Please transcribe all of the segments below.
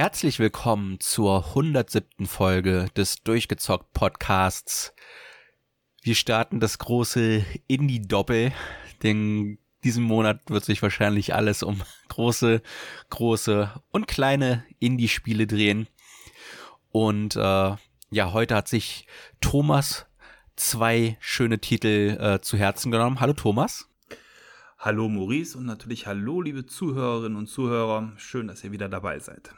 Herzlich willkommen zur 107. Folge des Durchgezockt Podcasts. Wir starten das große Indie-Doppel, denn diesen Monat wird sich wahrscheinlich alles um große, große und kleine Indie-Spiele drehen. Und äh, ja, heute hat sich Thomas zwei schöne Titel äh, zu Herzen genommen. Hallo Thomas. Hallo Maurice und natürlich hallo liebe Zuhörerinnen und Zuhörer. Schön, dass ihr wieder dabei seid.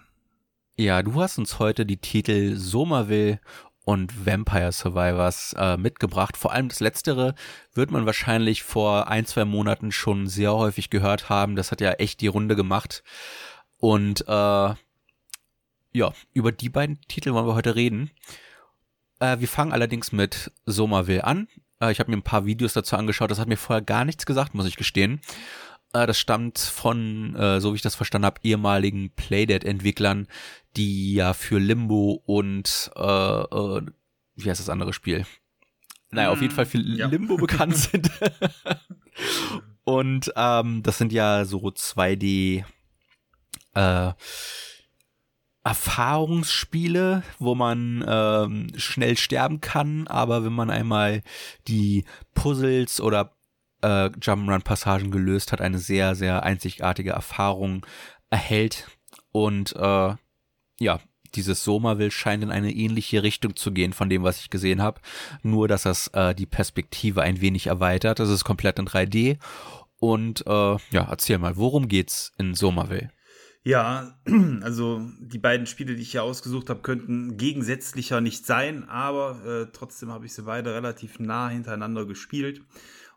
Ja, du hast uns heute die Titel Somerville und Vampire Survivors äh, mitgebracht. Vor allem das letztere wird man wahrscheinlich vor ein, zwei Monaten schon sehr häufig gehört haben. Das hat ja echt die Runde gemacht. Und äh, ja, über die beiden Titel wollen wir heute reden. Äh, wir fangen allerdings mit Somerville an. Äh, ich habe mir ein paar Videos dazu angeschaut. Das hat mir vorher gar nichts gesagt, muss ich gestehen. Äh, das stammt von, äh, so wie ich das verstanden habe, ehemaligen Playdead-Entwicklern, die ja für Limbo und äh, äh, wie heißt das andere Spiel? Naja, auf jeden Fall für ja. Limbo bekannt sind. und ähm, das sind ja so 2D äh, Erfahrungsspiele, wo man ähm, schnell sterben kann, aber wenn man einmal die Puzzles oder äh, Jump'n'Run-Passagen gelöst hat, eine sehr, sehr einzigartige Erfahrung erhält. Und äh, ja, dieses Somerville scheint in eine ähnliche Richtung zu gehen von dem, was ich gesehen habe. Nur, dass das äh, die Perspektive ein wenig erweitert. Das ist komplett in 3D. Und äh, ja, erzähl mal, worum geht's in Somerville? Ja, also die beiden Spiele, die ich hier ausgesucht habe, könnten gegensätzlicher nicht sein, aber äh, trotzdem habe ich sie beide relativ nah hintereinander gespielt.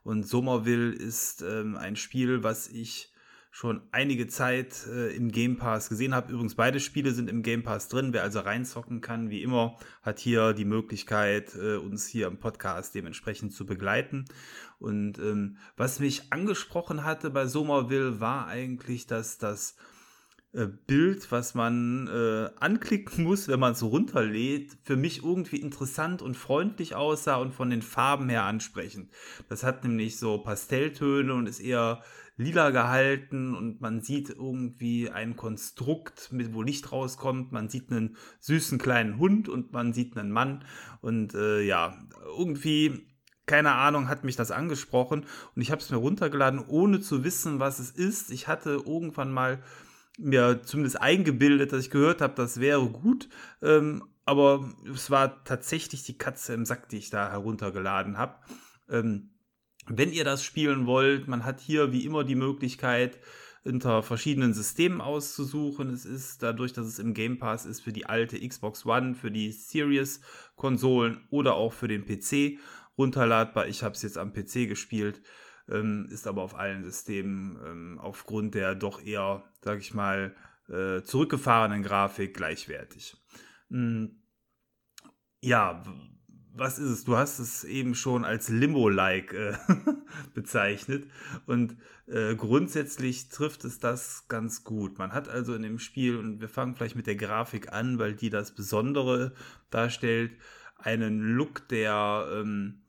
Und Somerville ist ähm, ein Spiel, was ich schon einige Zeit äh, im Game Pass gesehen habe. Übrigens, beide Spiele sind im Game Pass drin. Wer also reinzocken kann, wie immer, hat hier die Möglichkeit, äh, uns hier im Podcast dementsprechend zu begleiten. Und ähm, was mich angesprochen hatte bei Somerville war eigentlich, dass das äh, Bild, was man äh, anklicken muss, wenn man es runterlädt, für mich irgendwie interessant und freundlich aussah und von den Farben her ansprechend. Das hat nämlich so Pastelltöne und ist eher lila gehalten und man sieht irgendwie ein Konstrukt, mit wo Licht rauskommt. Man sieht einen süßen kleinen Hund und man sieht einen Mann und äh, ja, irgendwie keine Ahnung, hat mich das angesprochen und ich habe es mir runtergeladen, ohne zu wissen, was es ist. Ich hatte irgendwann mal mir zumindest eingebildet, dass ich gehört habe, das wäre gut. Ähm, aber es war tatsächlich die Katze im Sack, die ich da heruntergeladen habe. Ähm, wenn ihr das spielen wollt, man hat hier wie immer die Möglichkeit, unter verschiedenen Systemen auszusuchen. Es ist dadurch, dass es im Game Pass ist, für die alte Xbox One, für die Series-Konsolen oder auch für den PC runterladbar. Ich habe es jetzt am PC gespielt ähm, ist aber auf allen Systemen ähm, aufgrund der doch eher, sag ich mal, äh, zurückgefahrenen Grafik gleichwertig. Mhm. Ja, was ist es? Du hast es eben schon als Limbo-like äh, bezeichnet und äh, grundsätzlich trifft es das ganz gut. Man hat also in dem Spiel, und wir fangen vielleicht mit der Grafik an, weil die das Besondere darstellt, einen Look, der ähm,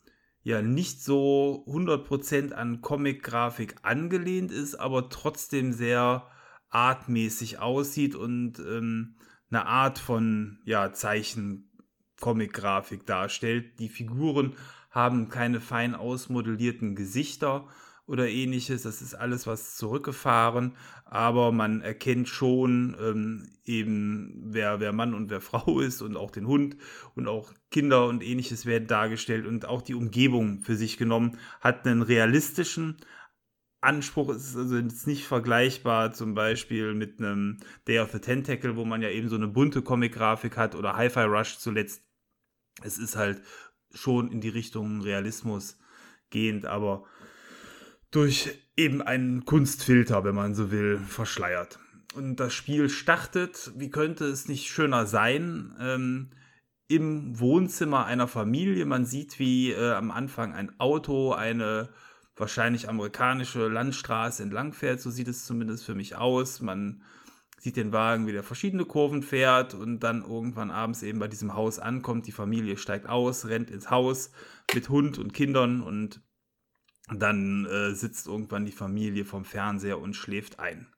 ja nicht so 100% an Comic-Grafik angelehnt ist, aber trotzdem sehr artmäßig aussieht und ähm, eine Art von ja, Zeichen-Comic-Grafik darstellt. Die Figuren haben keine fein ausmodellierten Gesichter oder ähnliches. Das ist alles was zurückgefahren, aber man erkennt schon ähm, eben, wer, wer Mann und wer Frau ist und auch den Hund und auch Kinder und ähnliches werden dargestellt und auch die Umgebung für sich genommen hat einen realistischen Anspruch ist also nicht vergleichbar zum Beispiel mit einem Day of the Tentacle, wo man ja eben so eine bunte Comic-Grafik hat oder Hi-Fi Rush zuletzt. Es ist halt schon in die Richtung Realismus gehend, aber durch eben einen Kunstfilter, wenn man so will, verschleiert. Und das Spiel startet, wie könnte es nicht schöner sein, ähm, im Wohnzimmer einer Familie. Man sieht, wie äh, am Anfang ein Auto eine wahrscheinlich amerikanische Landstraße entlang fährt. So sieht es zumindest für mich aus. Man sieht den Wagen, wie der verschiedene Kurven fährt und dann irgendwann abends eben bei diesem Haus ankommt. Die Familie steigt aus, rennt ins Haus mit Hund und Kindern und dann äh, sitzt irgendwann die Familie vom Fernseher und schläft ein.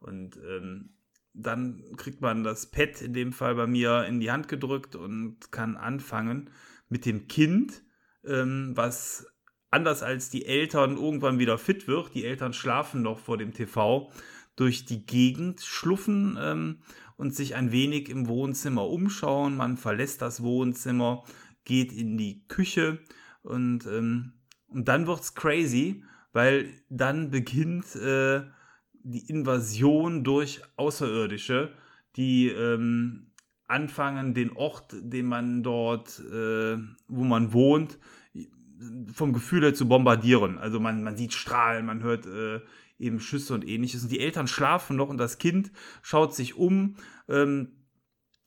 Und ähm, dann kriegt man das Pad in dem Fall bei mir in die Hand gedrückt und kann anfangen mit dem Kind, ähm, was anders als die Eltern irgendwann wieder fit wird. Die Eltern schlafen noch vor dem TV durch die Gegend schluffen ähm, und sich ein wenig im Wohnzimmer umschauen. Man verlässt das Wohnzimmer, geht in die Küche und, ähm, und dann wird's crazy, weil dann beginnt äh, die Invasion durch Außerirdische, die ähm, anfangen, den Ort, den man dort, äh, wo man wohnt, vom Gefühl her zu bombardieren. Also man, man sieht Strahlen, man hört äh, eben Schüsse und ähnliches. Und die Eltern schlafen noch und das Kind schaut sich um ähm,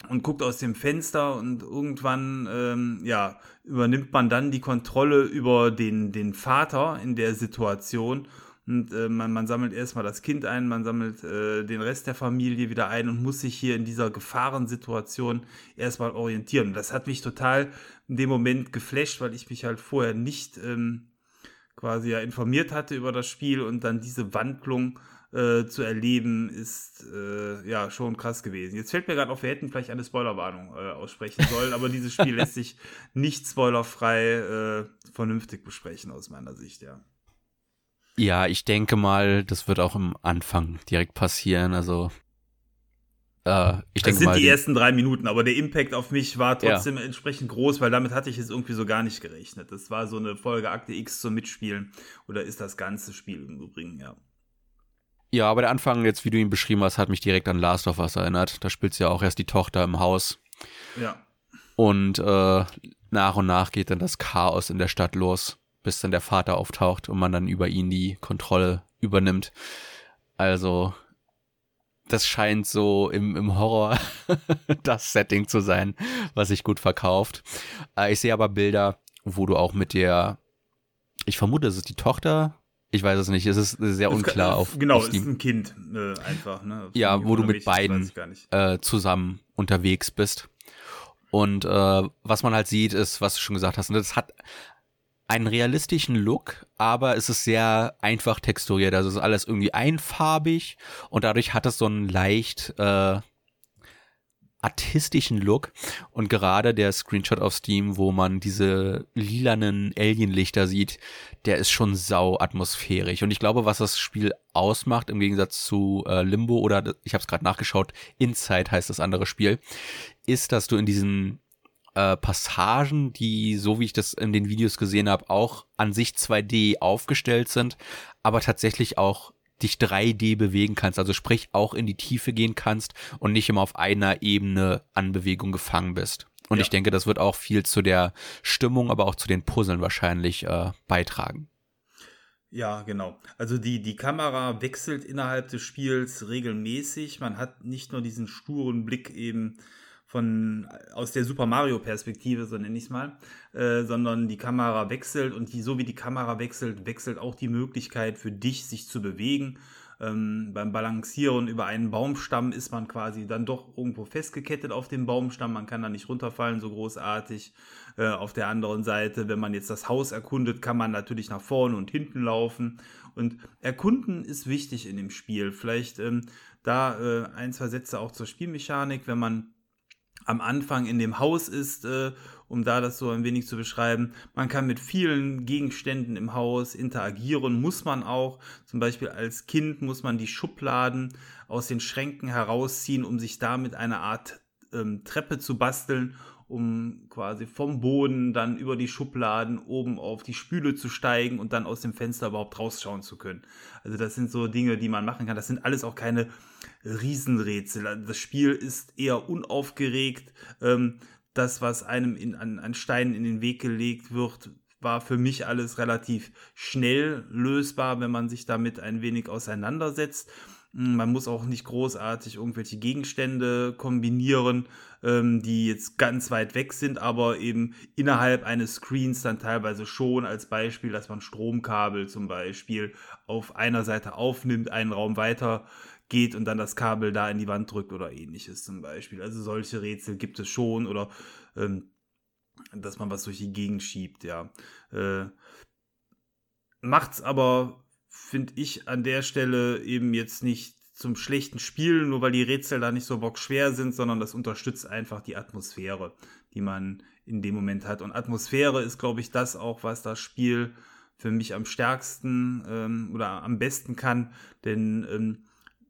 und guckt aus dem Fenster und irgendwann ähm, ja, übernimmt man dann die Kontrolle über den, den Vater in der Situation und äh, man, man, sammelt erstmal das Kind ein, man sammelt äh, den Rest der Familie wieder ein und muss sich hier in dieser Gefahrensituation erstmal orientieren. Das hat mich total in dem Moment geflasht, weil ich mich halt vorher nicht ähm, quasi ja informiert hatte über das Spiel und dann diese Wandlung äh, zu erleben, ist äh, ja schon krass gewesen. Jetzt fällt mir gerade auf, wir hätten vielleicht eine Spoilerwarnung äh, aussprechen sollen, aber dieses Spiel lässt sich nicht spoilerfrei äh, vernünftig besprechen aus meiner Sicht, ja. Ja, ich denke mal, das wird auch im Anfang direkt passieren. Also äh, ich denke das sind mal, die ersten drei Minuten, aber der Impact auf mich war trotzdem ja. entsprechend groß, weil damit hatte ich jetzt irgendwie so gar nicht gerechnet. Das war so eine Folge Akte X zum Mitspielen oder ist das ganze Spiel im Übrigen, ja. Ja, aber der Anfang, jetzt wie du ihn beschrieben hast, hat mich direkt an Last of Us erinnert. Da spielt ja auch erst die Tochter im Haus. Ja. Und äh, nach und nach geht dann das Chaos in der Stadt los bis dann der Vater auftaucht und man dann über ihn die Kontrolle übernimmt. Also, das scheint so im, im Horror das Setting zu sein, was sich gut verkauft. Äh, ich sehe aber Bilder, wo du auch mit der, ich vermute, es ist die Tochter. Ich weiß es nicht, es ist sehr unklar auf. Genau, auf es ist ein Kind äh, einfach. Ne? Ja, wo du mit beiden äh, zusammen unterwegs bist. Und äh, was man halt sieht, ist, was du schon gesagt hast, und das hat einen realistischen Look, aber es ist sehr einfach texturiert. Also es ist alles irgendwie einfarbig und dadurch hat es so einen leicht äh, artistischen Look. Und gerade der Screenshot auf Steam, wo man diese lilanen Alienlichter sieht, der ist schon sau atmosphärisch. Und ich glaube, was das Spiel ausmacht, im Gegensatz zu äh, Limbo oder ich habe es gerade nachgeschaut, Inside heißt das andere Spiel, ist, dass du in diesen äh, Passagen, die, so wie ich das in den Videos gesehen habe, auch an sich 2D aufgestellt sind, aber tatsächlich auch dich 3D bewegen kannst, also sprich auch in die Tiefe gehen kannst und nicht immer auf einer Ebene an Bewegung gefangen bist. Und ja. ich denke, das wird auch viel zu der Stimmung, aber auch zu den Puzzeln wahrscheinlich äh, beitragen. Ja, genau. Also die, die Kamera wechselt innerhalb des Spiels regelmäßig. Man hat nicht nur diesen sturen Blick eben von aus der Super Mario Perspektive, so nenne ich es mal, äh, sondern die Kamera wechselt und die, so wie die Kamera wechselt, wechselt auch die Möglichkeit für dich, sich zu bewegen. Ähm, beim Balancieren über einen Baumstamm ist man quasi dann doch irgendwo festgekettet auf dem Baumstamm. Man kann da nicht runterfallen, so großartig. Äh, auf der anderen Seite, wenn man jetzt das Haus erkundet, kann man natürlich nach vorne und hinten laufen. Und erkunden ist wichtig in dem Spiel. Vielleicht ähm, da äh, ein, zwei Sätze auch zur Spielmechanik, wenn man am Anfang in dem Haus ist, äh, um da das so ein wenig zu beschreiben. Man kann mit vielen Gegenständen im Haus interagieren, muss man auch. Zum Beispiel als Kind muss man die Schubladen aus den Schränken herausziehen, um sich damit eine Art ähm, Treppe zu basteln um quasi vom Boden dann über die Schubladen oben auf die Spüle zu steigen und dann aus dem Fenster überhaupt rausschauen zu können. Also das sind so Dinge, die man machen kann. Das sind alles auch keine Riesenrätsel. Das Spiel ist eher unaufgeregt. Ähm, das, was einem in, an, an Steinen in den Weg gelegt wird, war für mich alles relativ schnell lösbar, wenn man sich damit ein wenig auseinandersetzt. Hm, man muss auch nicht großartig irgendwelche Gegenstände kombinieren, ähm, die jetzt ganz weit weg sind, aber eben innerhalb eines Screens dann teilweise schon als Beispiel, dass man Stromkabel zum Beispiel auf einer Seite aufnimmt, einen Raum weiter geht und dann das Kabel da in die Wand drückt oder ähnliches zum Beispiel. Also solche Rätsel gibt es schon oder ähm, dass man was durch die Gegend schiebt, ja. Äh, macht's aber finde ich an der Stelle eben jetzt nicht zum schlechten Spielen, nur weil die Rätsel da nicht so bockschwer sind, sondern das unterstützt einfach die Atmosphäre, die man in dem Moment hat. Und Atmosphäre ist, glaube ich, das auch, was das Spiel für mich am stärksten ähm, oder am besten kann, denn ähm,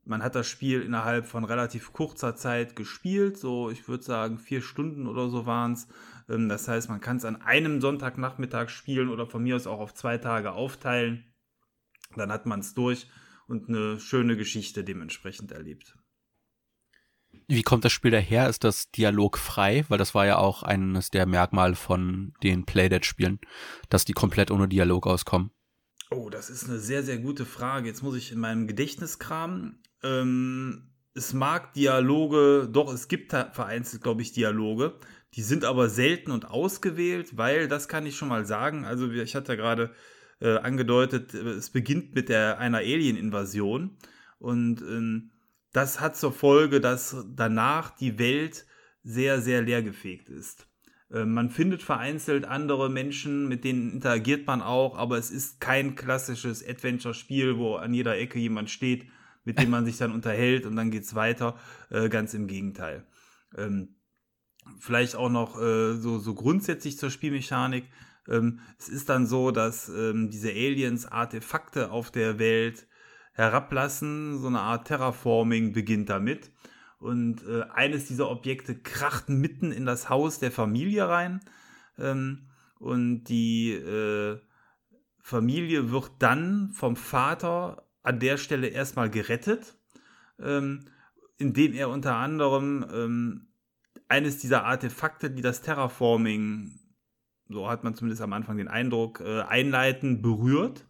man hat das Spiel innerhalb von relativ kurzer Zeit gespielt, so ich würde sagen vier Stunden oder so waren es. Ähm, das heißt, man kann es an einem Sonntagnachmittag spielen oder von mir aus auch auf zwei Tage aufteilen. Dann hat man es durch und eine schöne Geschichte dementsprechend erlebt. Wie kommt das Spiel daher? Ist das dialogfrei? Weil das war ja auch eines der Merkmale von den Playdead-Spielen, dass die komplett ohne Dialog auskommen. Oh, das ist eine sehr, sehr gute Frage. Jetzt muss ich in meinem Gedächtnis kramen. Ähm, es mag Dialoge, doch, es gibt vereinzelt, glaube ich, Dialoge. Die sind aber selten und ausgewählt, weil, das kann ich schon mal sagen, also ich hatte gerade äh, angedeutet, es beginnt mit der, einer Alien-Invasion und ähm, das hat zur Folge, dass danach die Welt sehr, sehr leergefegt ist. Äh, man findet vereinzelt andere Menschen, mit denen interagiert man auch, aber es ist kein klassisches Adventure-Spiel, wo an jeder Ecke jemand steht, mit dem man sich dann unterhält und dann geht es weiter. Äh, ganz im Gegenteil. Ähm, vielleicht auch noch äh, so, so grundsätzlich zur Spielmechanik. Ähm, es ist dann so, dass ähm, diese Aliens Artefakte auf der Welt herablassen. So eine Art Terraforming beginnt damit. Und äh, eines dieser Objekte kracht mitten in das Haus der Familie rein. Ähm, und die äh, Familie wird dann vom Vater an der Stelle erstmal gerettet, ähm, indem er unter anderem ähm, eines dieser Artefakte, die das Terraforming, so hat man zumindest am Anfang den Eindruck, äh, einleiten, berührt.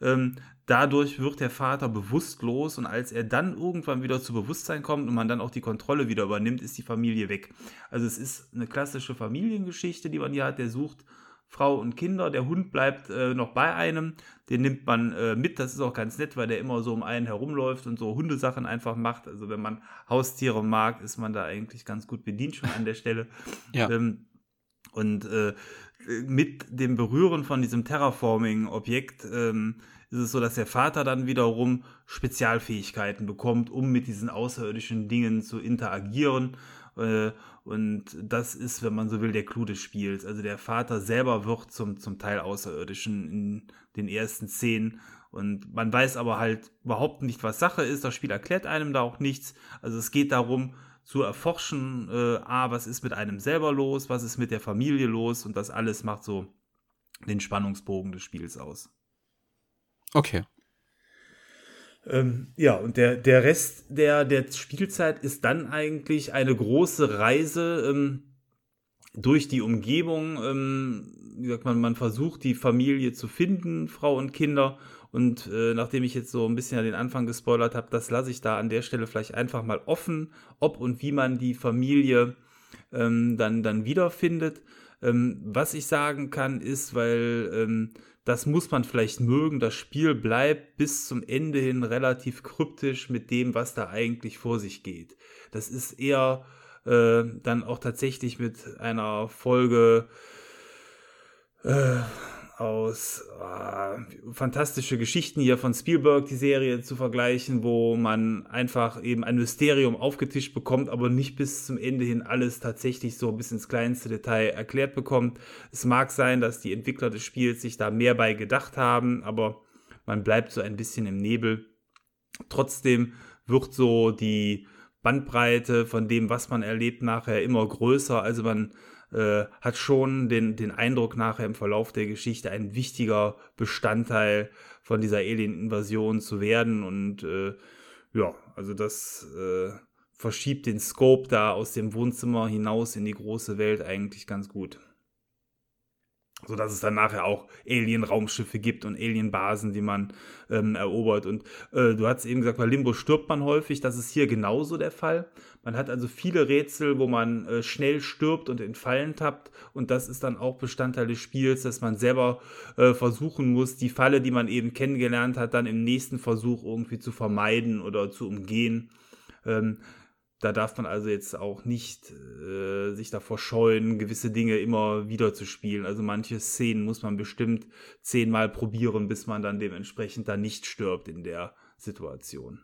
Ähm, dadurch wird der Vater bewusstlos und als er dann irgendwann wieder zu Bewusstsein kommt und man dann auch die Kontrolle wieder übernimmt, ist die Familie weg. Also es ist eine klassische Familiengeschichte, die man hier hat. Der sucht Frau und Kinder, der Hund bleibt äh, noch bei einem, den nimmt man äh, mit. Das ist auch ganz nett, weil der immer so um einen herumläuft und so Hundesachen einfach macht. Also wenn man Haustiere mag, ist man da eigentlich ganz gut bedient schon an der Stelle. ja. Ähm, und äh, mit dem Berühren von diesem Terraforming-Objekt ähm, ist es so, dass der Vater dann wiederum Spezialfähigkeiten bekommt, um mit diesen außerirdischen Dingen zu interagieren. Äh, und das ist, wenn man so will, der Clou des Spiels. Also der Vater selber wird zum, zum Teil Außerirdischen in den ersten Szenen. Und man weiß aber halt überhaupt nicht, was Sache ist. Das Spiel erklärt einem da auch nichts. Also es geht darum, zu erforschen, äh, ah, was ist mit einem selber los, was ist mit der Familie los und das alles macht so den Spannungsbogen des Spiels aus. Okay. Ähm, ja, und der, der Rest der, der Spielzeit ist dann eigentlich eine große Reise ähm, durch die Umgebung. Ähm, wie sagt man, man versucht die Familie zu finden, Frau und Kinder, und äh, nachdem ich jetzt so ein bisschen an den Anfang gespoilert habe, das lasse ich da an der Stelle vielleicht einfach mal offen, ob und wie man die Familie ähm, dann, dann wiederfindet. Ähm, was ich sagen kann, ist, weil ähm, das muss man vielleicht mögen, das Spiel bleibt bis zum Ende hin relativ kryptisch mit dem, was da eigentlich vor sich geht. Das ist eher äh, dann auch tatsächlich mit einer Folge. Äh, aus äh, fantastische Geschichten hier von Spielberg, die Serie zu vergleichen, wo man einfach eben ein Mysterium aufgetischt bekommt, aber nicht bis zum Ende hin alles tatsächlich so bis ins kleinste Detail erklärt bekommt. Es mag sein, dass die Entwickler des Spiels sich da mehr bei gedacht haben, aber man bleibt so ein bisschen im Nebel. Trotzdem wird so die Bandbreite von dem, was man erlebt, nachher immer größer. Also man äh, hat schon den, den Eindruck nachher im Verlauf der Geschichte ein wichtiger Bestandteil von dieser Alien-Invasion zu werden. Und äh, ja, also das äh, verschiebt den Scope da aus dem Wohnzimmer hinaus in die große Welt eigentlich ganz gut so dass es dann nachher auch Alien-Raumschiffe gibt und Alien-Basen, die man ähm, erobert. Und äh, du hast eben gesagt, bei Limbo stirbt man häufig. Das ist hier genauso der Fall. Man hat also viele Rätsel, wo man äh, schnell stirbt und in Fallen tappt. Und das ist dann auch Bestandteil des Spiels, dass man selber äh, versuchen muss, die Falle, die man eben kennengelernt hat, dann im nächsten Versuch irgendwie zu vermeiden oder zu umgehen. Ähm, da darf man also jetzt auch nicht äh, sich davor scheuen, gewisse Dinge immer wieder zu spielen. Also manche Szenen muss man bestimmt zehnmal probieren, bis man dann dementsprechend da nicht stirbt in der Situation.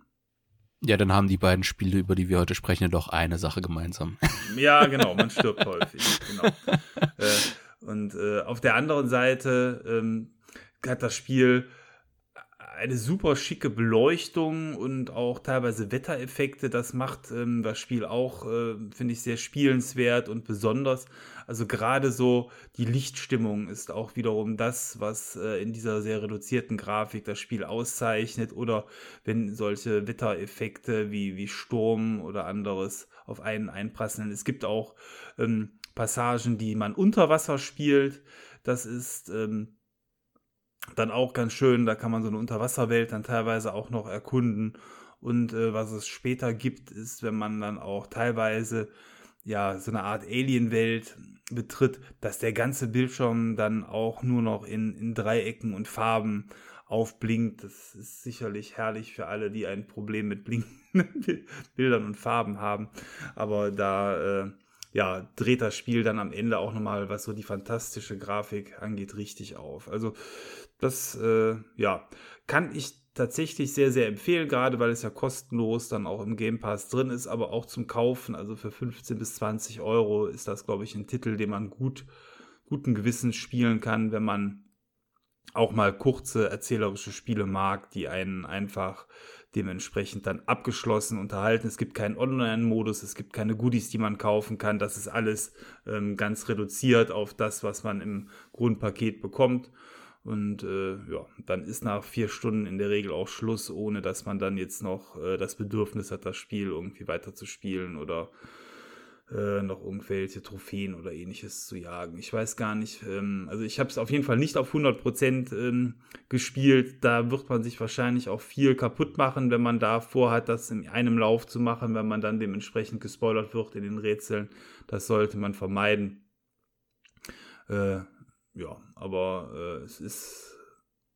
Ja, dann haben die beiden Spiele, über die wir heute sprechen, doch eine Sache gemeinsam. Ja, genau, man stirbt häufig. Genau. Äh, und äh, auf der anderen Seite ähm, hat das Spiel eine super schicke Beleuchtung und auch teilweise Wettereffekte. Das macht ähm, das Spiel auch, äh, finde ich, sehr spielenswert und besonders. Also gerade so die Lichtstimmung ist auch wiederum das, was äh, in dieser sehr reduzierten Grafik das Spiel auszeichnet. Oder wenn solche Wettereffekte wie, wie Sturm oder anderes auf einen einprasseln. Es gibt auch ähm, Passagen, die man unter Wasser spielt. Das ist ähm, dann auch ganz schön, da kann man so eine Unterwasserwelt dann teilweise auch noch erkunden. Und äh, was es später gibt, ist, wenn man dann auch teilweise ja so eine Art Alienwelt betritt, dass der ganze Bildschirm dann auch nur noch in, in Dreiecken und Farben aufblinkt. Das ist sicherlich herrlich für alle, die ein Problem mit blinkenden Bildern und Farben haben. Aber da äh, ja, dreht das Spiel dann am Ende auch nochmal, was so die fantastische Grafik angeht, richtig auf. Also das, äh, ja, kann ich tatsächlich sehr, sehr empfehlen, gerade weil es ja kostenlos dann auch im Game Pass drin ist, aber auch zum Kaufen, also für 15 bis 20 Euro ist das, glaube ich, ein Titel, den man gut, guten Gewissens spielen kann, wenn man auch mal kurze erzählerische Spiele mag, die einen einfach dementsprechend dann abgeschlossen unterhalten. Es gibt keinen Online-Modus, es gibt keine Goodies, die man kaufen kann. Das ist alles ähm, ganz reduziert auf das, was man im Grundpaket bekommt. Und äh, ja, dann ist nach vier Stunden in der Regel auch Schluss, ohne dass man dann jetzt noch äh, das Bedürfnis hat, das Spiel irgendwie weiter zu spielen oder äh, noch irgendwelche Trophäen oder ähnliches zu jagen. Ich weiß gar nicht. Ähm, also ich habe es auf jeden Fall nicht auf 100% ähm, gespielt. Da wird man sich wahrscheinlich auch viel kaputt machen, wenn man da vorhat, das in einem Lauf zu machen, wenn man dann dementsprechend gespoilert wird in den Rätseln. Das sollte man vermeiden. Äh, ja, aber äh, es ist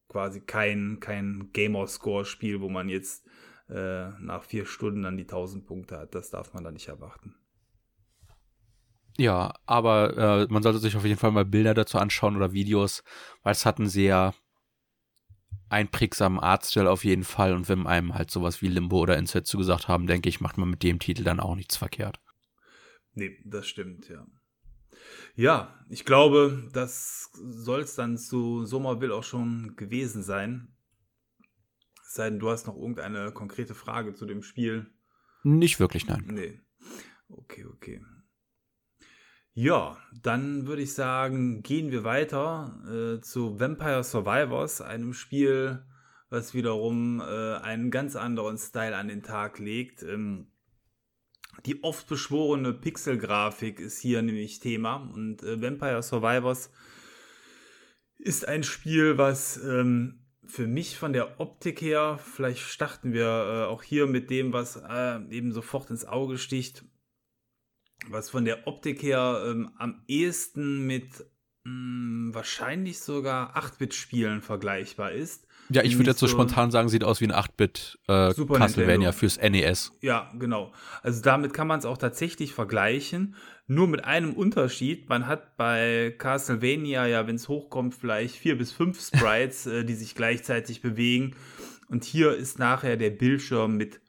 quasi kein, kein Gamer-Score-Spiel, wo man jetzt äh, nach vier Stunden dann die 1000 Punkte hat. Das darf man da nicht erwarten. Ja, aber äh, man sollte sich auf jeden Fall mal Bilder dazu anschauen oder Videos, weil es hat einen sehr einprägsamen Artstyle auf jeden Fall und wenn einem halt sowas wie Limbo oder Inset zugesagt haben, denke ich, macht man mit dem Titel dann auch nichts verkehrt. Nee, das stimmt, ja. Ja, ich glaube, das soll es dann zu Sommerville auch schon gewesen sein. Es sei denn, du hast noch irgendeine konkrete Frage zu dem Spiel. Nicht wirklich, nein. Nee. Okay, okay. Ja, dann würde ich sagen, gehen wir weiter äh, zu Vampire Survivors, einem Spiel, was wiederum äh, einen ganz anderen Style an den Tag legt. Ähm, die oft beschworene Pixelgrafik ist hier nämlich Thema und äh, Vampire Survivors ist ein Spiel, was ähm, für mich von der Optik her, vielleicht starten wir äh, auch hier mit dem, was äh, eben sofort ins Auge sticht, was von der Optik her ähm, am ehesten mit mh, hm, wahrscheinlich sogar 8-Bit-Spielen vergleichbar ist. Ja, ich würde jetzt so spontan sagen, sieht aus wie ein 8-Bit äh, Castlevania fürs NES. Ja, genau. Also damit kann man es auch tatsächlich vergleichen. Nur mit einem Unterschied. Man hat bei Castlevania ja, wenn es hochkommt, vielleicht vier bis fünf Sprites, äh, die sich gleichzeitig bewegen. Und hier ist nachher der Bildschirm mit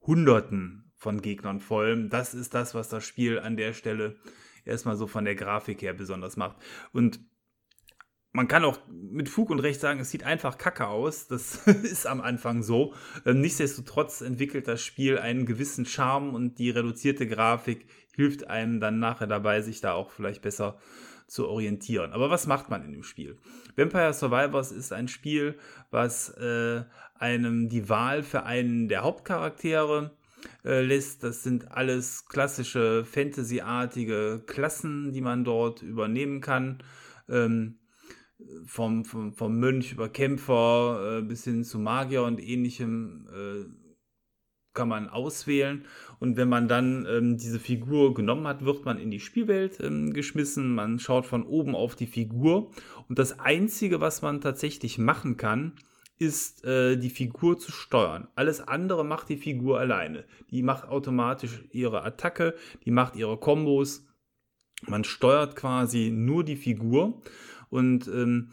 Hunderten von Gegnern voll. Das ist das, was das Spiel an der Stelle erstmal so von der Grafik her besonders macht. Und man kann auch mit Fug und Recht sagen, es sieht einfach kacke aus. Das ist am Anfang so. Ähm, nichtsdestotrotz entwickelt das Spiel einen gewissen Charme und die reduzierte Grafik hilft einem dann nachher dabei, sich da auch vielleicht besser zu orientieren. Aber was macht man in dem Spiel? Vampire Survivors ist ein Spiel, was äh, einem die Wahl für einen der Hauptcharaktere äh, lässt. Das sind alles klassische Fantasy-artige Klassen, die man dort übernehmen kann. Ähm, vom, vom, vom Mönch über Kämpfer äh, bis hin zu Magier und ähnlichem äh, kann man auswählen. Und wenn man dann ähm, diese Figur genommen hat, wird man in die Spielwelt ähm, geschmissen. Man schaut von oben auf die Figur. Und das Einzige, was man tatsächlich machen kann, ist äh, die Figur zu steuern. Alles andere macht die Figur alleine. Die macht automatisch ihre Attacke, die macht ihre Kombos. Man steuert quasi nur die Figur. Und ähm,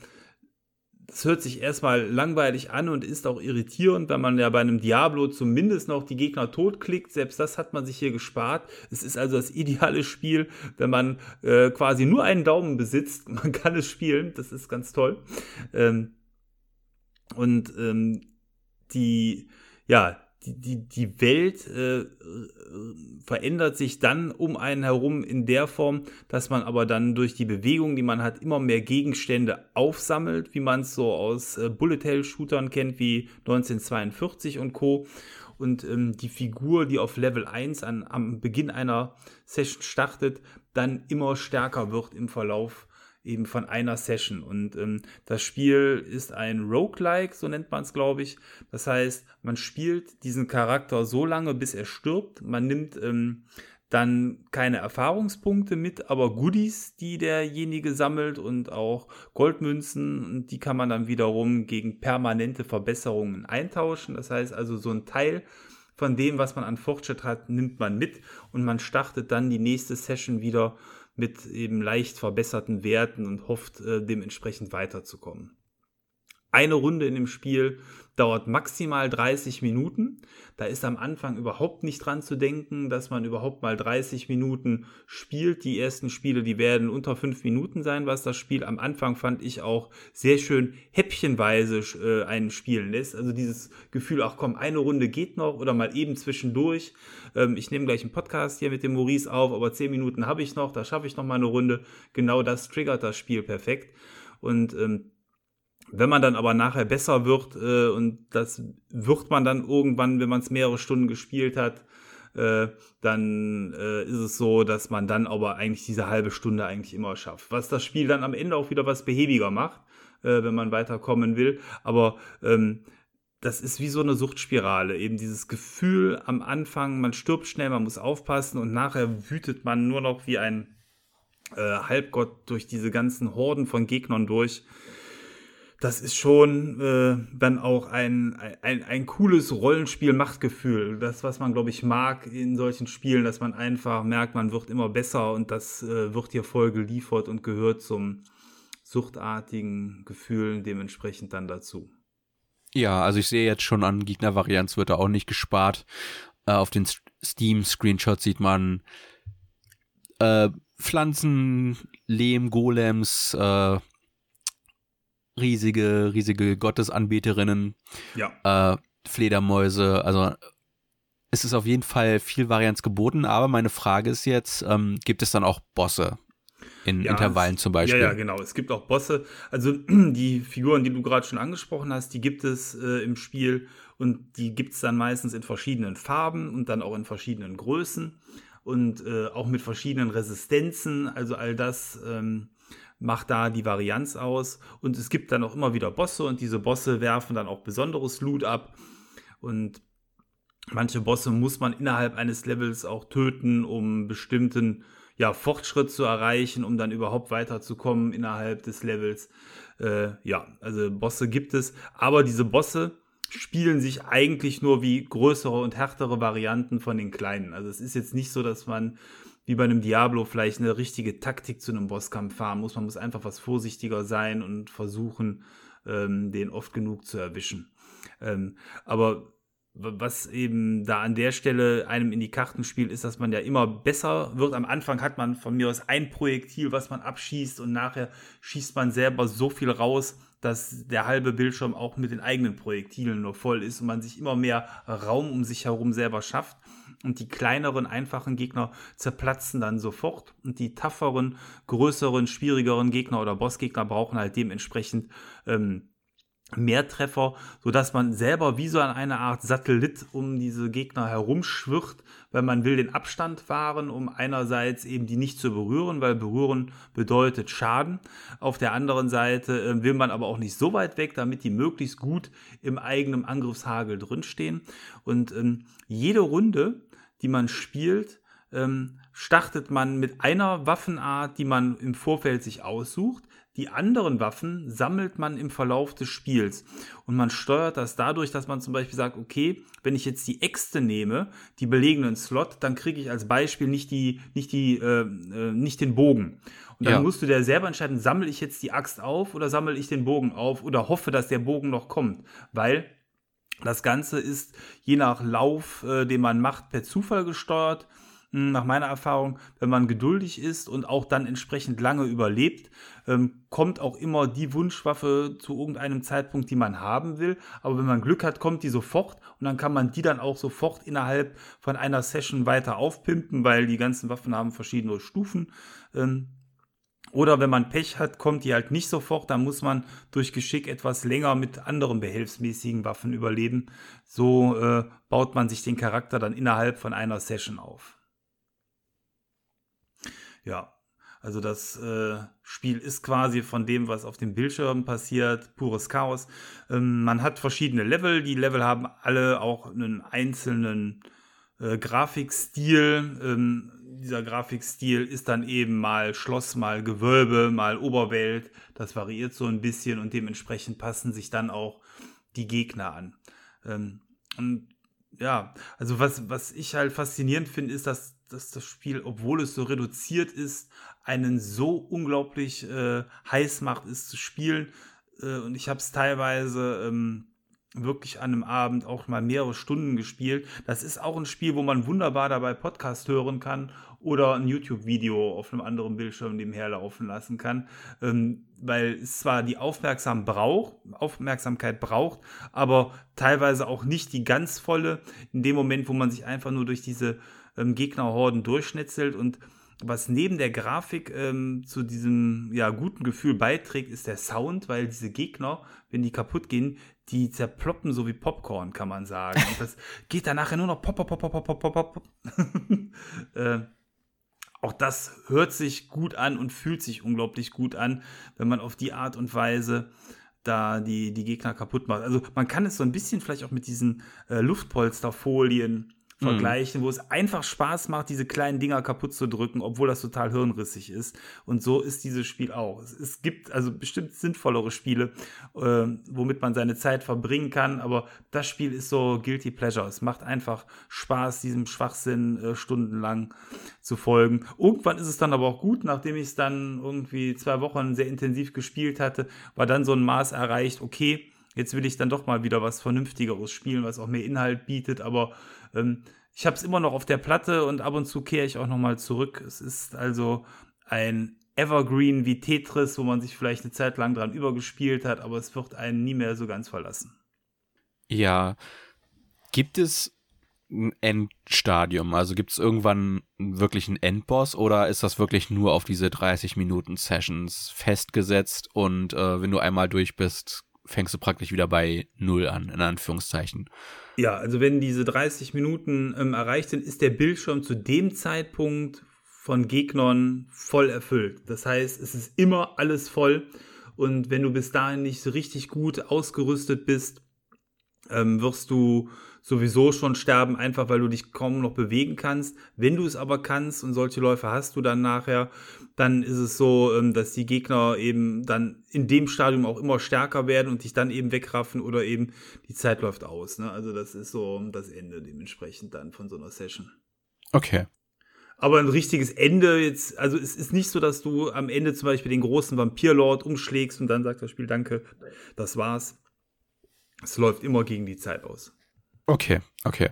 das hört sich erstmal langweilig an und ist auch irritierend, wenn man ja bei einem Diablo zumindest noch die Gegner totklickt. Selbst das hat man sich hier gespart. Es ist also das ideale Spiel, wenn man äh, quasi nur einen Daumen besitzt. Man kann es spielen, das ist ganz toll. Ähm, und ähm, die, ja, die, die, die Welt äh, verändert sich dann um einen herum in der Form, dass man aber dann durch die Bewegung, die man hat, immer mehr Gegenstände aufsammelt, wie man es so aus äh, Bullet-Hell-Shootern kennt, wie 1942 und Co. Und ähm, die Figur, die auf Level 1 an, am Beginn einer Session startet, dann immer stärker wird im Verlauf eben von einer Session. Und ähm, das Spiel ist ein Roguelike, so nennt man es, glaube ich. Das heißt, man spielt diesen Charakter so lange, bis er stirbt. Man nimmt ähm, dann keine Erfahrungspunkte mit, aber Goodies, die derjenige sammelt und auch Goldmünzen, und die kann man dann wiederum gegen permanente Verbesserungen eintauschen. Das heißt also, so ein Teil von dem, was man an Fortschritt hat, nimmt man mit und man startet dann die nächste Session wieder mit eben leicht verbesserten Werten und hofft äh, dementsprechend weiterzukommen. Eine Runde in dem Spiel dauert maximal 30 Minuten. Da ist am Anfang überhaupt nicht dran zu denken, dass man überhaupt mal 30 Minuten spielt. Die ersten Spiele, die werden unter 5 Minuten sein, was das Spiel am Anfang fand ich auch sehr schön häppchenweise äh, einen spielen lässt. Also dieses Gefühl, ach komm, eine Runde geht noch oder mal eben zwischendurch. Ähm, ich nehme gleich einen Podcast hier mit dem Maurice auf, aber 10 Minuten habe ich noch, da schaffe ich noch mal eine Runde. Genau das triggert das Spiel perfekt. Und ähm, wenn man dann aber nachher besser wird, äh, und das wird man dann irgendwann, wenn man es mehrere Stunden gespielt hat, äh, dann äh, ist es so, dass man dann aber eigentlich diese halbe Stunde eigentlich immer schafft. Was das Spiel dann am Ende auch wieder was behäbiger macht, äh, wenn man weiterkommen will. Aber ähm, das ist wie so eine Suchtspirale. Eben dieses Gefühl am Anfang, man stirbt schnell, man muss aufpassen und nachher wütet man nur noch wie ein äh, Halbgott durch diese ganzen Horden von Gegnern durch das ist schon äh, dann auch ein, ein, ein cooles Rollenspiel-Machtgefühl. Das, was man, glaube ich, mag in solchen Spielen, dass man einfach merkt, man wird immer besser und das äh, wird hier voll geliefert und gehört zum suchtartigen Gefühl dementsprechend dann dazu. Ja, also ich sehe jetzt schon an Gegnervarianz wird da auch nicht gespart. Äh, auf den Steam-Screenshots sieht man äh, Pflanzen, Lehm, Golems, äh, riesige, riesige Gottesanbeterinnen, ja. äh, Fledermäuse, also es ist auf jeden Fall viel Varianz geboten, aber meine Frage ist jetzt, ähm, gibt es dann auch Bosse? In ja, Intervallen zum Beispiel. Ja, ja, genau. Es gibt auch Bosse. Also die Figuren, die du gerade schon angesprochen hast, die gibt es äh, im Spiel und die gibt es dann meistens in verschiedenen Farben und dann auch in verschiedenen Größen und äh, auch mit verschiedenen Resistenzen. Also all das ähm, macht da die Varianz aus. Und es gibt dann auch immer wieder Bosse und diese Bosse werfen dann auch besonderes Loot ab. Und manche Bosse muss man innerhalb eines Levels auch töten, um bestimmten ja, Fortschritt zu erreichen, um dann überhaupt weiterzukommen innerhalb des Levels. Äh, ja, also Bosse gibt es, aber diese Bosse spielen sich eigentlich nur wie größere und härtere Varianten von den kleinen. Also es ist jetzt nicht so, dass man wie bei einem Diablo vielleicht eine richtige Taktik zu einem Bosskampf fahren muss. Man muss einfach was vorsichtiger sein und versuchen, ähm, den oft genug zu erwischen. Ähm, aber was eben da an der Stelle einem in die Karten spielt, ist, dass man ja immer besser wird. Am Anfang hat man von mir aus ein Projektil, was man abschießt und nachher schießt man selber so viel raus, dass der halbe Bildschirm auch mit den eigenen Projektilen nur voll ist und man sich immer mehr Raum um sich herum selber schafft und die kleineren, einfachen Gegner zerplatzen dann sofort und die tougheren, größeren, schwierigeren Gegner oder Bossgegner brauchen halt dementsprechend ähm, mehr Treffer, sodass man selber wie so an einer Art Satellit um diese Gegner herumschwirrt, weil man will den Abstand wahren, um einerseits eben die nicht zu berühren, weil berühren bedeutet Schaden. Auf der anderen Seite äh, will man aber auch nicht so weit weg, damit die möglichst gut im eigenen Angriffshagel drinstehen. Und ähm, jede Runde die man spielt, ähm, startet man mit einer Waffenart, die man im Vorfeld sich aussucht. die anderen Waffen sammelt man im Verlauf des Spiels. Und man steuert das dadurch, dass man zum Beispiel sagt, okay, wenn ich jetzt die Äxte nehme, die belegen einen Slot, dann kriege ich als Beispiel nicht die, nicht die, äh, äh, nicht den Bogen. Und dann ja. musst du dir selber entscheiden, sammle ich jetzt die Axt auf oder sammle ich den Bogen auf oder hoffe, dass der Bogen noch kommt. Weil das Ganze ist je nach Lauf, äh, den man macht, per Zufall gesteuert. Hm, nach meiner Erfahrung, wenn man geduldig ist und auch dann entsprechend lange überlebt, ähm, kommt auch immer die Wunschwaffe zu irgendeinem Zeitpunkt, die man haben will. Aber wenn man Glück hat, kommt die sofort und dann kann man die dann auch sofort innerhalb von einer Session weiter aufpimpen, weil die ganzen Waffen haben verschiedene Stufen. Ähm, oder wenn man Pech hat, kommt die halt nicht sofort, dann muss man durch Geschick etwas länger mit anderen behelfsmäßigen Waffen überleben. So äh, baut man sich den Charakter dann innerhalb von einer Session auf. Ja, also das äh, Spiel ist quasi von dem, was auf dem Bildschirm passiert, pures Chaos. Ähm, man hat verschiedene Level. Die Level haben alle auch einen einzelnen äh, Grafikstil. Ähm, dieser Grafikstil ist dann eben mal Schloss, mal Gewölbe, mal Oberwelt. Das variiert so ein bisschen und dementsprechend passen sich dann auch die Gegner an. Ähm, und ja, also was, was ich halt faszinierend finde, ist, dass, dass das Spiel, obwohl es so reduziert ist, einen so unglaublich äh, heiß macht, es zu spielen. Äh, und ich habe es teilweise ähm, wirklich an einem Abend auch mal mehrere Stunden gespielt. Das ist auch ein Spiel, wo man wunderbar dabei Podcast hören kann oder ein YouTube-Video auf einem anderen Bildschirm nebenher laufen lassen kann, ähm, weil es zwar die Aufmerksam braucht, Aufmerksamkeit braucht, aber teilweise auch nicht die ganz volle, in dem Moment, wo man sich einfach nur durch diese ähm, Gegnerhorden durchschnetzelt und was neben der Grafik ähm, zu diesem ja, guten Gefühl beiträgt, ist der Sound, weil diese Gegner, wenn die kaputt gehen, die zerploppen so wie Popcorn, kann man sagen. Und das geht dann nachher nur noch pop, pop, pop, pop, pop, pop, pop. äh, auch das hört sich gut an und fühlt sich unglaublich gut an, wenn man auf die Art und Weise da die, die Gegner kaputt macht. Also man kann es so ein bisschen vielleicht auch mit diesen äh, Luftpolsterfolien. Vergleichen, mhm. wo es einfach Spaß macht, diese kleinen Dinger kaputt zu drücken, obwohl das total hirnrissig ist. Und so ist dieses Spiel auch. Es, es gibt also bestimmt sinnvollere Spiele, äh, womit man seine Zeit verbringen kann, aber das Spiel ist so Guilty Pleasure. Es macht einfach Spaß, diesem Schwachsinn äh, stundenlang zu folgen. Irgendwann ist es dann aber auch gut, nachdem ich es dann irgendwie zwei Wochen sehr intensiv gespielt hatte, war dann so ein Maß erreicht, okay, jetzt will ich dann doch mal wieder was Vernünftigeres spielen, was auch mehr Inhalt bietet, aber ähm, ich habe es immer noch auf der Platte und ab und zu kehre ich auch noch mal zurück. Es ist also ein Evergreen wie Tetris, wo man sich vielleicht eine Zeit lang dran übergespielt hat, aber es wird einen nie mehr so ganz verlassen. Ja, gibt es ein Endstadium? Also gibt es irgendwann wirklich einen Endboss oder ist das wirklich nur auf diese 30 Minuten Sessions festgesetzt und äh, wenn du einmal durch bist, fängst du praktisch wieder bei Null an, in Anführungszeichen? Ja, also wenn diese 30 Minuten ähm, erreicht sind, ist der Bildschirm zu dem Zeitpunkt von Gegnern voll erfüllt. Das heißt, es ist immer alles voll. Und wenn du bis dahin nicht so richtig gut ausgerüstet bist, ähm, wirst du sowieso schon sterben, einfach weil du dich kaum noch bewegen kannst. Wenn du es aber kannst und solche Läufe hast du dann nachher, dann ist es so, ähm, dass die Gegner eben dann in dem Stadium auch immer stärker werden und dich dann eben wegraffen oder eben die Zeit läuft aus. Ne? Also das ist so das Ende dementsprechend dann von so einer Session. Okay. Aber ein richtiges Ende jetzt, also es ist nicht so, dass du am Ende zum Beispiel den großen Vampirlord umschlägst und dann sagt das Spiel Danke, das war's. Es läuft immer gegen die Zeit aus. Okay, okay.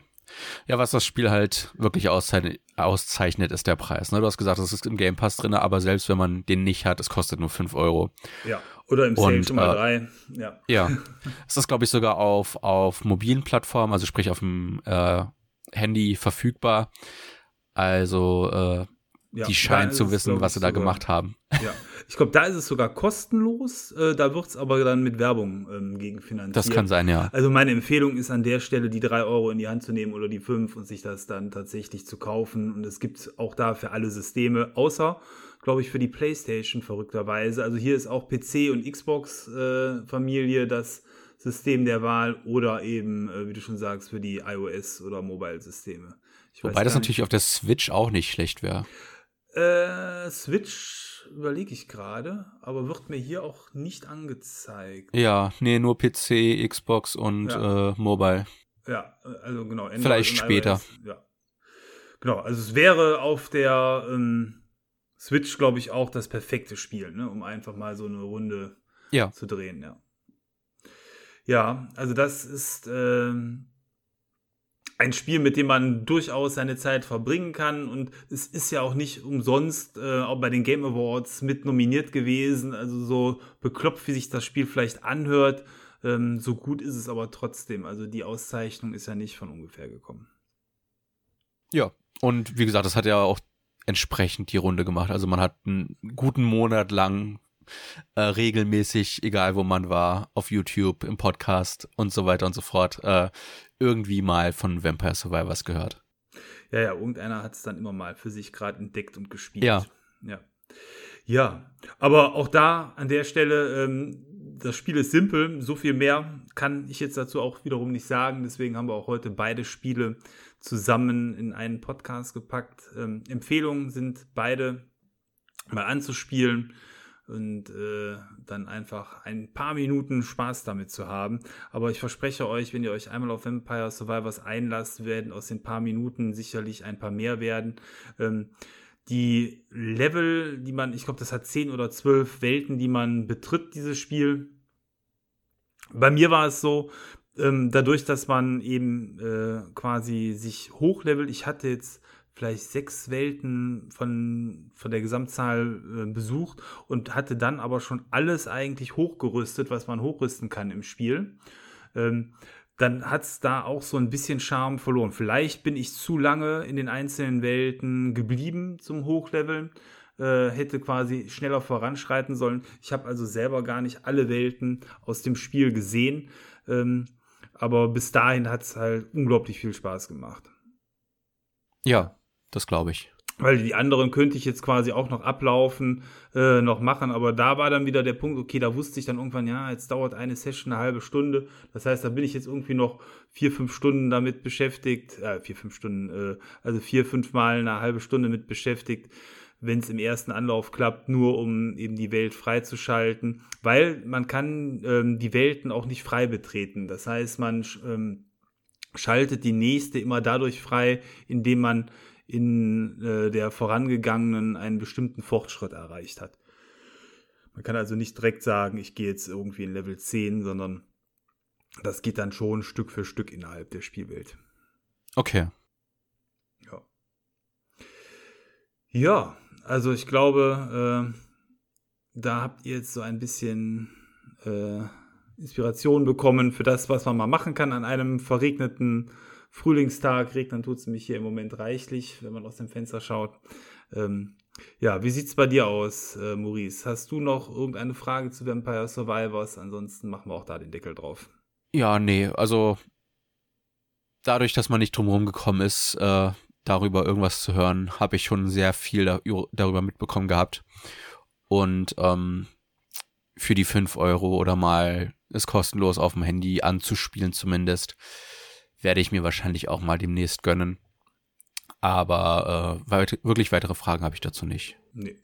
Ja, was das Spiel halt wirklich auszeichnet, auszeichnet ist der Preis. Ne? Du hast gesagt, es ist im Game Pass drin, aber selbst wenn man den nicht hat, es kostet nur 5 Euro. Ja, oder im Sale schon mal 3. Äh, ja. ja. es ist, glaube ich, sogar auf, auf mobilen Plattformen, also sprich auf dem äh, Handy verfügbar. Also äh, ja, die scheinen zu wissen, was sie da gemacht haben. Ja, ich glaube, da ist es sogar kostenlos. Äh, da wird es aber dann mit Werbung ähm, gegenfinanziert. Das kann sein, ja. Also meine Empfehlung ist an der Stelle, die drei Euro in die Hand zu nehmen oder die fünf und sich das dann tatsächlich zu kaufen. Und es gibt auch da für alle Systeme, außer, glaube ich, für die PlayStation verrückterweise. Also hier ist auch PC und Xbox-Familie äh, das System der Wahl oder eben, äh, wie du schon sagst, für die iOS- oder Mobile-Systeme. Wobei das natürlich auf der Switch auch nicht schlecht wäre. Äh, Switch überlege ich gerade, aber wird mir hier auch nicht angezeigt. Ja, nee, nur PC, Xbox und ja. äh, Mobile. Ja, also genau. Android Vielleicht später. iOS, ja. Genau, also es wäre auf der ähm, Switch, glaube ich, auch das perfekte Spiel, ne? um einfach mal so eine Runde ja. zu drehen, ja. Ja, also das ist ähm, ein Spiel, mit dem man durchaus seine Zeit verbringen kann. Und es ist ja auch nicht umsonst äh, auch bei den Game Awards mit nominiert gewesen. Also so bekloppt, wie sich das Spiel vielleicht anhört, ähm, so gut ist es aber trotzdem. Also die Auszeichnung ist ja nicht von ungefähr gekommen. Ja, und wie gesagt, das hat ja auch entsprechend die Runde gemacht. Also man hat einen guten Monat lang äh, regelmäßig, egal wo man war, auf YouTube, im Podcast und so weiter und so fort, äh, irgendwie mal von Vampire Survivors gehört. Ja, ja, irgendeiner hat es dann immer mal für sich gerade entdeckt und gespielt. Ja. Ja. Ja, aber auch da an der Stelle, ähm, das Spiel ist simpel, so viel mehr kann ich jetzt dazu auch wiederum nicht sagen. Deswegen haben wir auch heute beide Spiele zusammen in einen Podcast gepackt. Ähm, Empfehlungen sind beide mal anzuspielen und äh, dann einfach ein paar Minuten Spaß damit zu haben. Aber ich verspreche euch, wenn ihr euch einmal auf Vampire Survivors einlasst, werden aus den paar Minuten sicherlich ein paar mehr werden. Ähm, die Level, die man, ich glaube, das hat zehn oder zwölf Welten, die man betritt, dieses Spiel. Bei mir war es so, ähm, dadurch, dass man eben äh, quasi sich hochlevelt, ich hatte jetzt vielleicht sechs Welten von, von der Gesamtzahl äh, besucht und hatte dann aber schon alles eigentlich hochgerüstet, was man hochrüsten kann im Spiel. Ähm, dann hat es da auch so ein bisschen Charme verloren. Vielleicht bin ich zu lange in den einzelnen Welten geblieben zum Hochleveln, äh, hätte quasi schneller voranschreiten sollen. Ich habe also selber gar nicht alle Welten aus dem Spiel gesehen, ähm, aber bis dahin hat es halt unglaublich viel Spaß gemacht. Ja, das glaube ich. Weil die anderen könnte ich jetzt quasi auch noch ablaufen, äh, noch machen, aber da war dann wieder der Punkt, okay, da wusste ich dann irgendwann, ja, jetzt dauert eine Session eine halbe Stunde. Das heißt, da bin ich jetzt irgendwie noch vier, fünf Stunden damit beschäftigt, äh, vier, fünf Stunden, äh, also vier, fünf Mal eine halbe Stunde mit beschäftigt, wenn es im ersten Anlauf klappt, nur um eben die Welt freizuschalten, weil man kann ähm, die Welten auch nicht frei betreten. Das heißt, man ähm, schaltet die nächste immer dadurch frei, indem man in äh, der vorangegangenen einen bestimmten Fortschritt erreicht hat. Man kann also nicht direkt sagen, ich gehe jetzt irgendwie in Level 10, sondern das geht dann schon Stück für Stück innerhalb der Spielwelt. Okay. Ja. Ja, also ich glaube, äh, da habt ihr jetzt so ein bisschen äh, Inspiration bekommen für das, was man mal machen kann an einem verregneten Frühlingstag. Regnen tut es mich hier im Moment reichlich, wenn man aus dem Fenster schaut. Ähm, ja, wie sieht es bei dir aus, äh, Maurice? Hast du noch irgendeine Frage zu Vampire Survivors? Ansonsten machen wir auch da den Deckel drauf. Ja, nee, also dadurch, dass man nicht drumherum gekommen ist, äh, darüber irgendwas zu hören, habe ich schon sehr viel da, darüber mitbekommen gehabt. Und ähm, für die 5 Euro oder mal es kostenlos auf dem Handy anzuspielen zumindest, werde ich mir wahrscheinlich auch mal demnächst gönnen. Aber äh, weit wirklich weitere Fragen habe ich dazu nicht. Nee.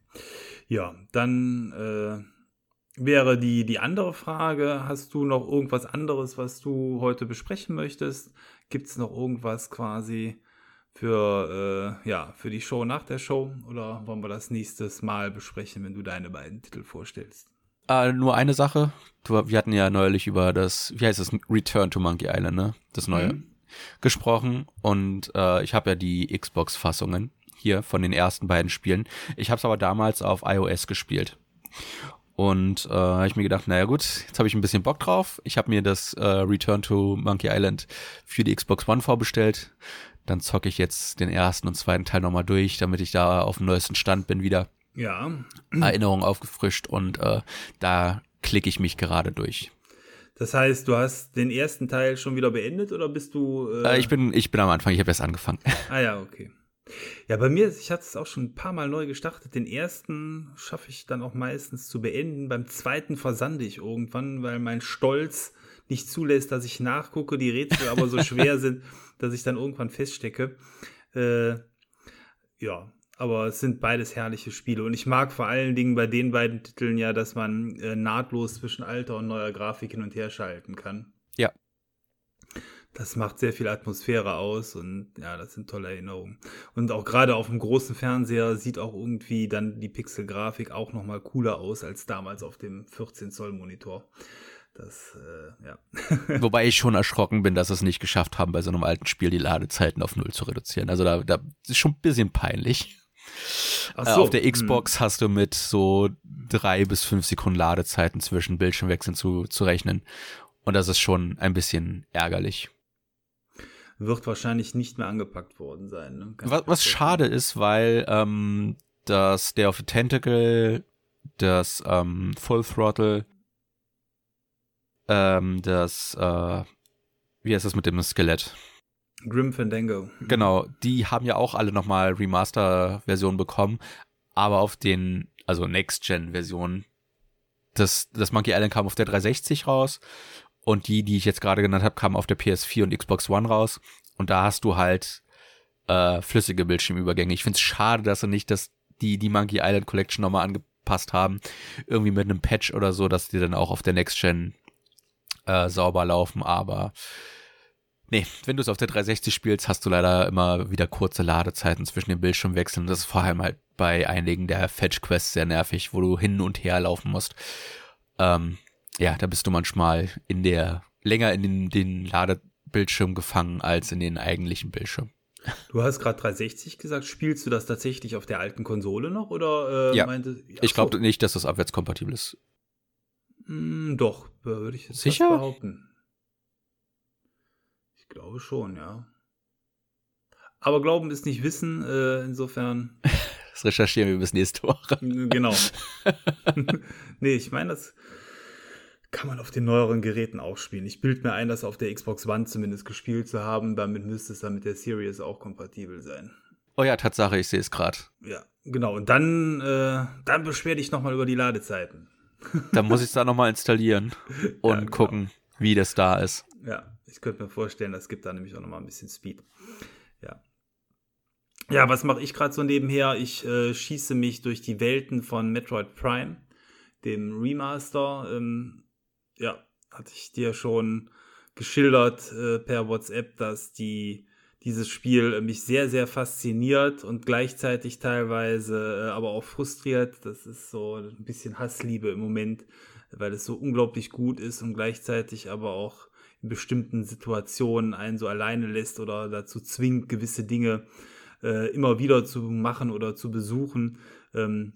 Ja, dann äh, wäre die, die andere Frage, hast du noch irgendwas anderes, was du heute besprechen möchtest? Gibt es noch irgendwas quasi für, äh, ja, für die Show nach der Show? Oder wollen wir das nächstes Mal besprechen, wenn du deine beiden Titel vorstellst? Äh, nur eine Sache. Du, wir hatten ja neulich über das, wie heißt das, Return to Monkey Island, ne? Das neue. Mhm. Gesprochen. Und äh, ich habe ja die Xbox-Fassungen hier von den ersten beiden Spielen. Ich habe es aber damals auf iOS gespielt. Und äh, habe ich mir gedacht, naja gut, jetzt habe ich ein bisschen Bock drauf. Ich habe mir das äh, Return to Monkey Island für die Xbox One vorbestellt. Dann zocke ich jetzt den ersten und zweiten Teil nochmal durch, damit ich da auf dem neuesten Stand bin wieder. Ja. Erinnerungen aufgefrischt und äh, da klicke ich mich gerade durch. Das heißt, du hast den ersten Teil schon wieder beendet oder bist du. Äh... Äh, ich, bin, ich bin am Anfang, ich habe erst angefangen. Ah ja, okay. Ja, bei mir, ich hatte es auch schon ein paar Mal neu gestartet. Den ersten schaffe ich dann auch meistens zu beenden. Beim zweiten versande ich irgendwann, weil mein Stolz nicht zulässt, dass ich nachgucke, die Rätsel aber so schwer sind, dass ich dann irgendwann feststecke. Äh, ja, aber es sind beides herrliche Spiele. Und ich mag vor allen Dingen bei den beiden Titeln ja, dass man äh, nahtlos zwischen alter und neuer Grafik hin und her schalten kann. Ja. Das macht sehr viel Atmosphäre aus und ja, das sind tolle Erinnerungen. Und auch gerade auf dem großen Fernseher sieht auch irgendwie dann die Pixel-Grafik auch nochmal cooler aus als damals auf dem 14-Zoll-Monitor. Das, äh, ja. Wobei ich schon erschrocken bin, dass sie es nicht geschafft haben, bei so einem alten Spiel die Ladezeiten auf Null zu reduzieren. Also da, da ist schon ein bisschen peinlich. Äh, so. Auf der hm. Xbox hast du mit so drei bis fünf Sekunden Ladezeiten zwischen Bildschirmwechseln zu, zu rechnen. Und das ist schon ein bisschen ärgerlich. Wird wahrscheinlich nicht mehr angepackt worden sein. Ne? Was, was schade ist, weil ähm, das Day of the Tentacle, das ähm, Full Throttle ähm, das, äh, wie heißt das mit dem Skelett? Grim Fandango. Genau, die haben ja auch alle nochmal Remaster-Versionen bekommen, aber auf den, also Next-Gen-Versionen. Das, das Monkey Island kam auf der 360 raus und die, die ich jetzt gerade genannt habe, kamen auf der PS4 und Xbox One raus. Und da hast du halt äh, flüssige Bildschirmübergänge. Ich finde es schade, dass sie nicht das, die, die Monkey Island Collection nochmal angepasst haben. Irgendwie mit einem Patch oder so, dass die dann auch auf der Next Gen äh, sauber laufen, aber nee, wenn du es auf der 360 spielst, hast du leider immer wieder kurze Ladezeiten zwischen den Bildschirmwechseln. Das ist vor allem halt bei einigen der Fetch-Quests sehr nervig, wo du hin und her laufen musst. Ähm, ja, da bist du manchmal in der, länger in den, den Ladebildschirm gefangen als in den eigentlichen Bildschirm. Du hast gerade 360 gesagt. Spielst du das tatsächlich auf der alten Konsole noch oder äh, ja. meinte? Ich glaube nicht, dass das abwärtskompatibel ist. Mm, doch, würde ich jetzt Sicher? behaupten. Ich glaube schon, ja. Aber Glauben ist nicht Wissen, äh, insofern. Das recherchieren wir bis nächste Woche. Genau. nee, ich meine, das kann man auf den neueren Geräten auch spielen. Ich bilde mir ein, das auf der Xbox One zumindest gespielt zu haben. Damit müsste es dann mit der Series auch kompatibel sein. Oh ja, Tatsache, ich sehe es gerade. Ja, genau. Und dann, äh, dann beschwer dich nochmal über die Ladezeiten. Dann muss ich es da nochmal installieren und ja, genau. gucken, wie das da ist. Ja, ich könnte mir vorstellen, das gibt da nämlich auch nochmal ein bisschen Speed. Ja. Ja, was mache ich gerade so nebenher? Ich äh, schieße mich durch die Welten von Metroid Prime, dem Remaster. Ähm, ja, hatte ich dir schon geschildert äh, per WhatsApp, dass die dieses Spiel äh, mich sehr, sehr fasziniert und gleichzeitig teilweise äh, aber auch frustriert. Das ist so ein bisschen Hassliebe im Moment, weil es so unglaublich gut ist und gleichzeitig aber auch in bestimmten Situationen einen so alleine lässt oder dazu zwingt, gewisse Dinge äh, immer wieder zu machen oder zu besuchen. Ähm,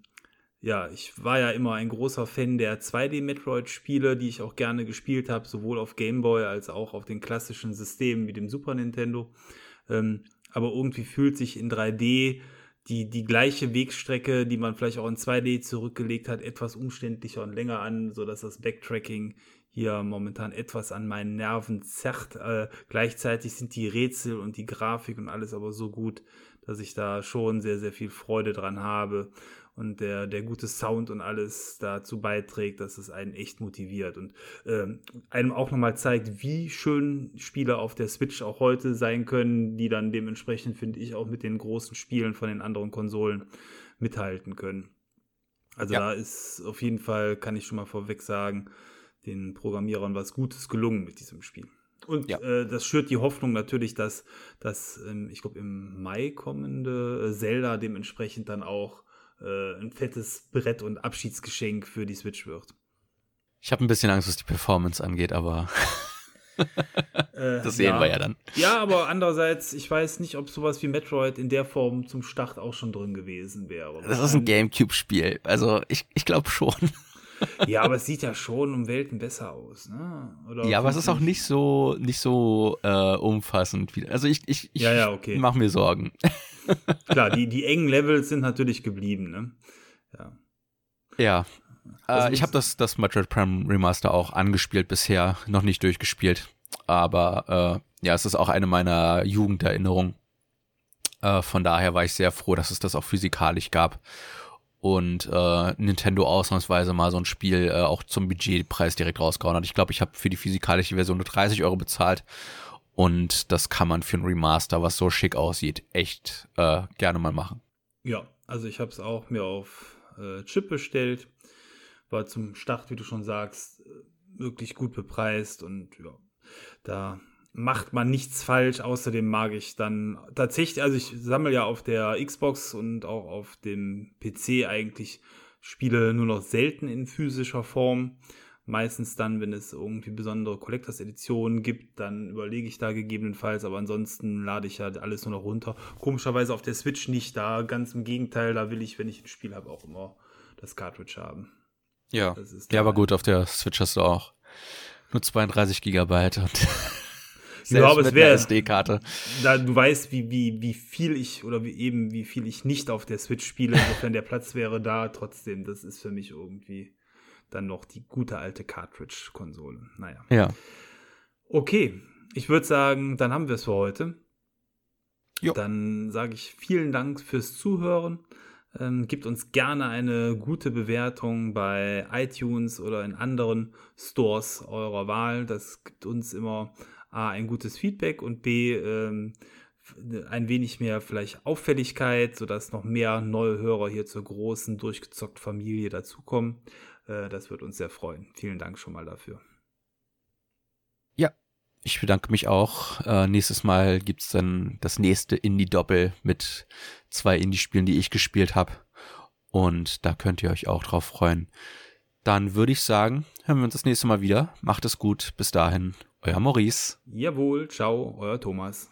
ja, ich war ja immer ein großer Fan der 2D-Metroid-Spiele, die ich auch gerne gespielt habe, sowohl auf Game Boy als auch auf den klassischen Systemen wie dem Super Nintendo. Ähm, aber irgendwie fühlt sich in 3D die, die gleiche Wegstrecke, die man vielleicht auch in 2D zurückgelegt hat, etwas umständlicher und länger an, sodass das Backtracking hier momentan etwas an meinen Nerven zerrt. Äh, gleichzeitig sind die Rätsel und die Grafik und alles aber so gut, dass ich da schon sehr, sehr viel Freude dran habe und der, der gute Sound und alles dazu beiträgt, dass es einen echt motiviert und ähm, einem auch nochmal zeigt, wie schön Spiele auf der Switch auch heute sein können, die dann dementsprechend, finde ich, auch mit den großen Spielen von den anderen Konsolen mithalten können. Also ja. da ist auf jeden Fall, kann ich schon mal vorweg sagen, den Programmierern was Gutes gelungen mit diesem Spiel. Und ja. äh, das schürt die Hoffnung natürlich, dass das, ähm, ich glaube, im Mai kommende äh, Zelda dementsprechend dann auch äh, ein fettes Brett und Abschiedsgeschenk für die Switch wird. Ich habe ein bisschen Angst, was die Performance angeht, aber äh, das sehen ja. wir ja dann. Ja, aber andererseits, ich weiß nicht, ob sowas wie Metroid in der Form zum Start auch schon drin gewesen wäre. Das ist ein Gamecube-Spiel, also ich, ich glaube schon. ja, aber es sieht ja schon um Welten besser aus, ne? Oder ja, aber es ist auch nicht so nicht so äh, umfassend. Wie, also ich, ich, ich ja, ja, okay. mache mir Sorgen. Klar, die, die engen Levels sind natürlich geblieben, ne? Ja. Ja. Äh, ich habe das, das Metroid Prime Remaster auch angespielt bisher, noch nicht durchgespielt. Aber äh, ja, es ist auch eine meiner Jugenderinnerungen. Äh, von daher war ich sehr froh, dass es das auch physikalisch gab und äh, Nintendo ausnahmsweise mal so ein Spiel äh, auch zum Budgetpreis direkt rausgehauen hat. Ich glaube, ich habe für die physikalische Version nur 30 Euro bezahlt und das kann man für ein Remaster, was so schick aussieht, echt äh, gerne mal machen. Ja, also ich habe es auch mir auf äh, Chip bestellt. War zum Start, wie du schon sagst, wirklich gut bepreist und ja, da macht man nichts falsch. Außerdem mag ich dann tatsächlich, also ich sammle ja auf der Xbox und auch auf dem PC eigentlich Spiele nur noch selten in physischer Form. Meistens dann, wenn es irgendwie besondere Collectors Editionen gibt, dann überlege ich da gegebenenfalls, aber ansonsten lade ich ja alles nur noch runter. Komischerweise auf der Switch nicht da, ganz im Gegenteil, da will ich, wenn ich ein Spiel habe, auch immer das Cartridge haben. Ja, ja, aber gut, auf der Switch hast du auch nur 32 Gigabyte und ja, aber es wäre SD-Karte. Da du weißt, wie, wie, wie viel ich oder wie eben wie viel ich nicht auf der Switch spiele, insofern der Platz wäre da. Trotzdem, das ist für mich irgendwie dann noch die gute alte Cartridge-Konsole. Naja. Ja. Okay, ich würde sagen, dann haben wir es für heute. Jo. Dann sage ich vielen Dank fürs Zuhören. Ähm, gebt uns gerne eine gute Bewertung bei iTunes oder in anderen Stores eurer Wahl. Das gibt uns immer A, ein gutes Feedback und B, ähm, ein wenig mehr vielleicht Auffälligkeit, sodass noch mehr neue Hörer hier zur großen, durchgezockt Familie dazukommen. Äh, das wird uns sehr freuen. Vielen Dank schon mal dafür. Ja, ich bedanke mich auch. Äh, nächstes Mal gibt es dann das nächste Indie-Doppel mit zwei Indie-Spielen, die ich gespielt habe. Und da könnt ihr euch auch drauf freuen. Dann würde ich sagen, hören wir uns das nächste Mal wieder. Macht es gut. Bis dahin, euer Maurice. Jawohl, ciao, euer Thomas.